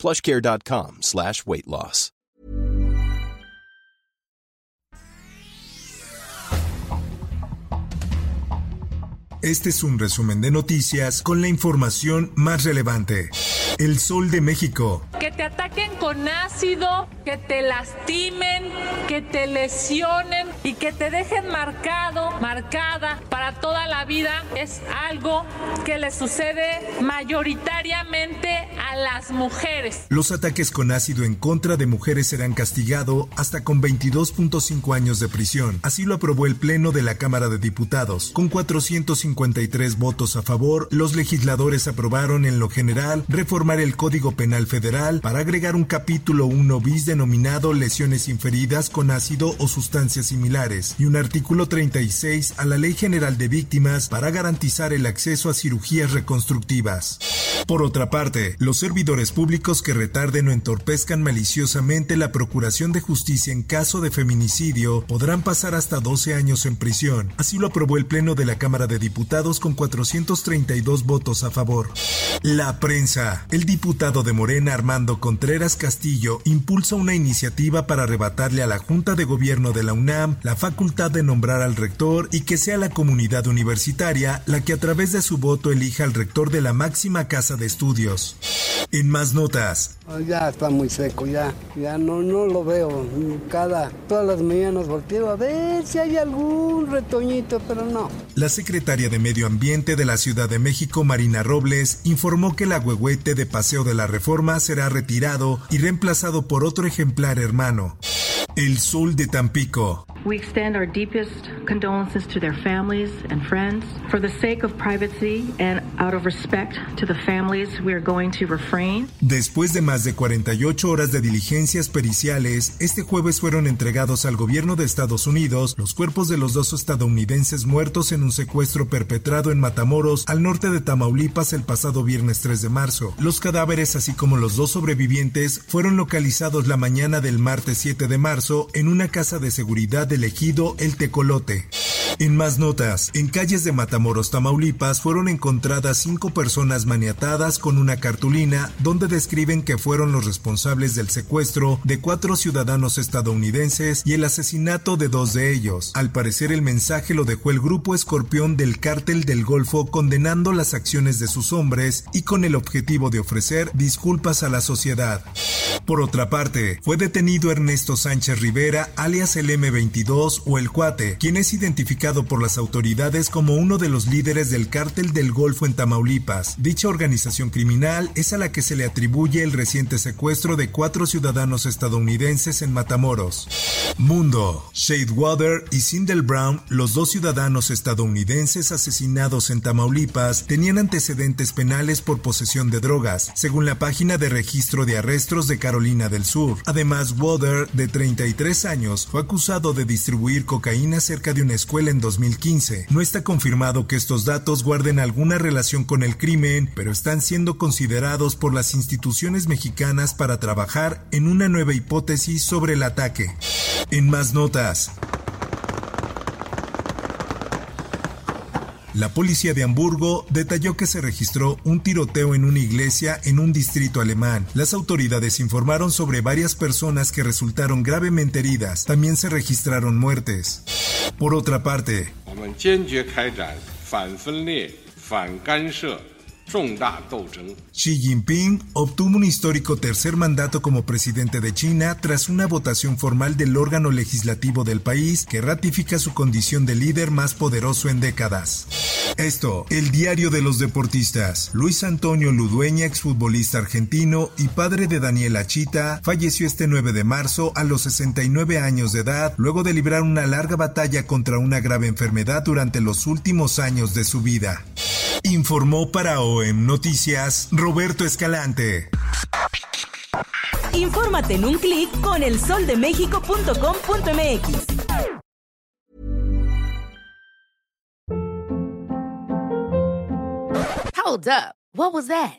plushcare.com slash weight loss. Este es un resumen de noticias con la información más relevante. El Sol de México. Que te ataquen con ácido, que te lastimen, que te lesionen y que te dejen marcado, marcada para toda la vida es algo que le sucede mayoritariamente a las mujeres. Los ataques con ácido en contra de mujeres serán castigados hasta con 22.5 años de prisión. Así lo aprobó el Pleno de la Cámara de Diputados. Con 453 votos a favor, los legisladores aprobaron en lo general reformar el Código Penal Federal para agregar un capítulo 1 bis denominado lesiones inferidas con ácido o sustancias similares y un artículo 36 a la Ley General de Víctimas para garantizar el acceso a cirugías reconstructivas. Por otra parte, los servidores públicos que retarden o entorpezcan maliciosamente la procuración de justicia en caso de feminicidio podrán pasar hasta 12 años en prisión. Así lo aprobó el Pleno de la Cámara de Diputados con 432 votos a favor. La prensa. El diputado de Morena Armando Contreras Castillo impulsa una iniciativa para arrebatarle a la Junta de Gobierno de la UNAM la facultad de nombrar al rector y que sea la comunidad universitaria la que a través de su voto elija al rector de la máxima casa de estudios. En más notas. Ya está muy seco, ya, ya no, no lo veo. Cada, todas las mañanas volteo a ver si hay algún retoñito, pero no. La secretaria de Medio Ambiente de la Ciudad de México, Marina Robles, informó que el agüehuete de Paseo de la Reforma será retirado y reemplazado por otro ejemplar hermano. El Sol de Tampico. We extend our deepest condolences to their families and friends. For the sake of privacy and out of respect to the families, we are going to refrain. Después de más de 48 horas de diligencias periciales, este jueves fueron entregados al gobierno de Estados Unidos los cuerpos de los dos estadounidenses muertos en un secuestro perpetrado en Matamoros, al norte de Tamaulipas, el pasado viernes 3 de marzo. Los cadáveres, así como los dos sobrevivientes, fueron localizados la mañana del martes 7 de marzo en una casa de seguridad del ejido El Tecolote. En más notas, en calles de Matamoros, Tamaulipas, fueron encontradas cinco personas maniatadas con una cartulina donde describen que fueron los responsables del secuestro de cuatro ciudadanos estadounidenses y el asesinato de dos de ellos. Al parecer el mensaje lo dejó el grupo escorpión del cártel del Golfo condenando las acciones de sus hombres y con el objetivo de ofrecer disculpas a la sociedad. Por otra parte, fue detenido Ernesto Sánchez Rivera, alias el M22 o el Cuate, quien es identificado por las autoridades como uno de los líderes del cártel del Golfo en Tamaulipas. Dicha organización criminal es a la que se le atribuye el reciente secuestro de cuatro ciudadanos estadounidenses en Matamoros. Mundo. Shadewater y Sindel Brown, los dos ciudadanos estadounidenses asesinados en Tamaulipas, tenían antecedentes penales por posesión de drogas, según la página de registro de arrestos de Carolina Además, Water, de 33 años, fue acusado de distribuir cocaína cerca de una escuela en 2015. No está confirmado que estos datos guarden alguna relación con el crimen, pero están siendo considerados por las instituciones mexicanas para trabajar en una nueva hipótesis sobre el ataque. En más notas. La policía de Hamburgo detalló que se registró un tiroteo en una iglesia en un distrito alemán. Las autoridades informaron sobre varias personas que resultaron gravemente heridas. También se registraron muertes. Por otra parte, Xi Jinping obtuvo un histórico tercer mandato como presidente de China tras una votación formal del órgano legislativo del país que ratifica su condición de líder más poderoso en décadas. Esto, el diario de los deportistas. Luis Antonio Ludueña, exfutbolista argentino y padre de Daniela Chita, falleció este 9 de marzo a los 69 años de edad luego de librar una larga batalla contra una grave enfermedad durante los últimos años de su vida. Informó para OEM Noticias Roberto Escalante. Infórmate en un clic con elsoldemexico.com.mx. Hold up. What was that?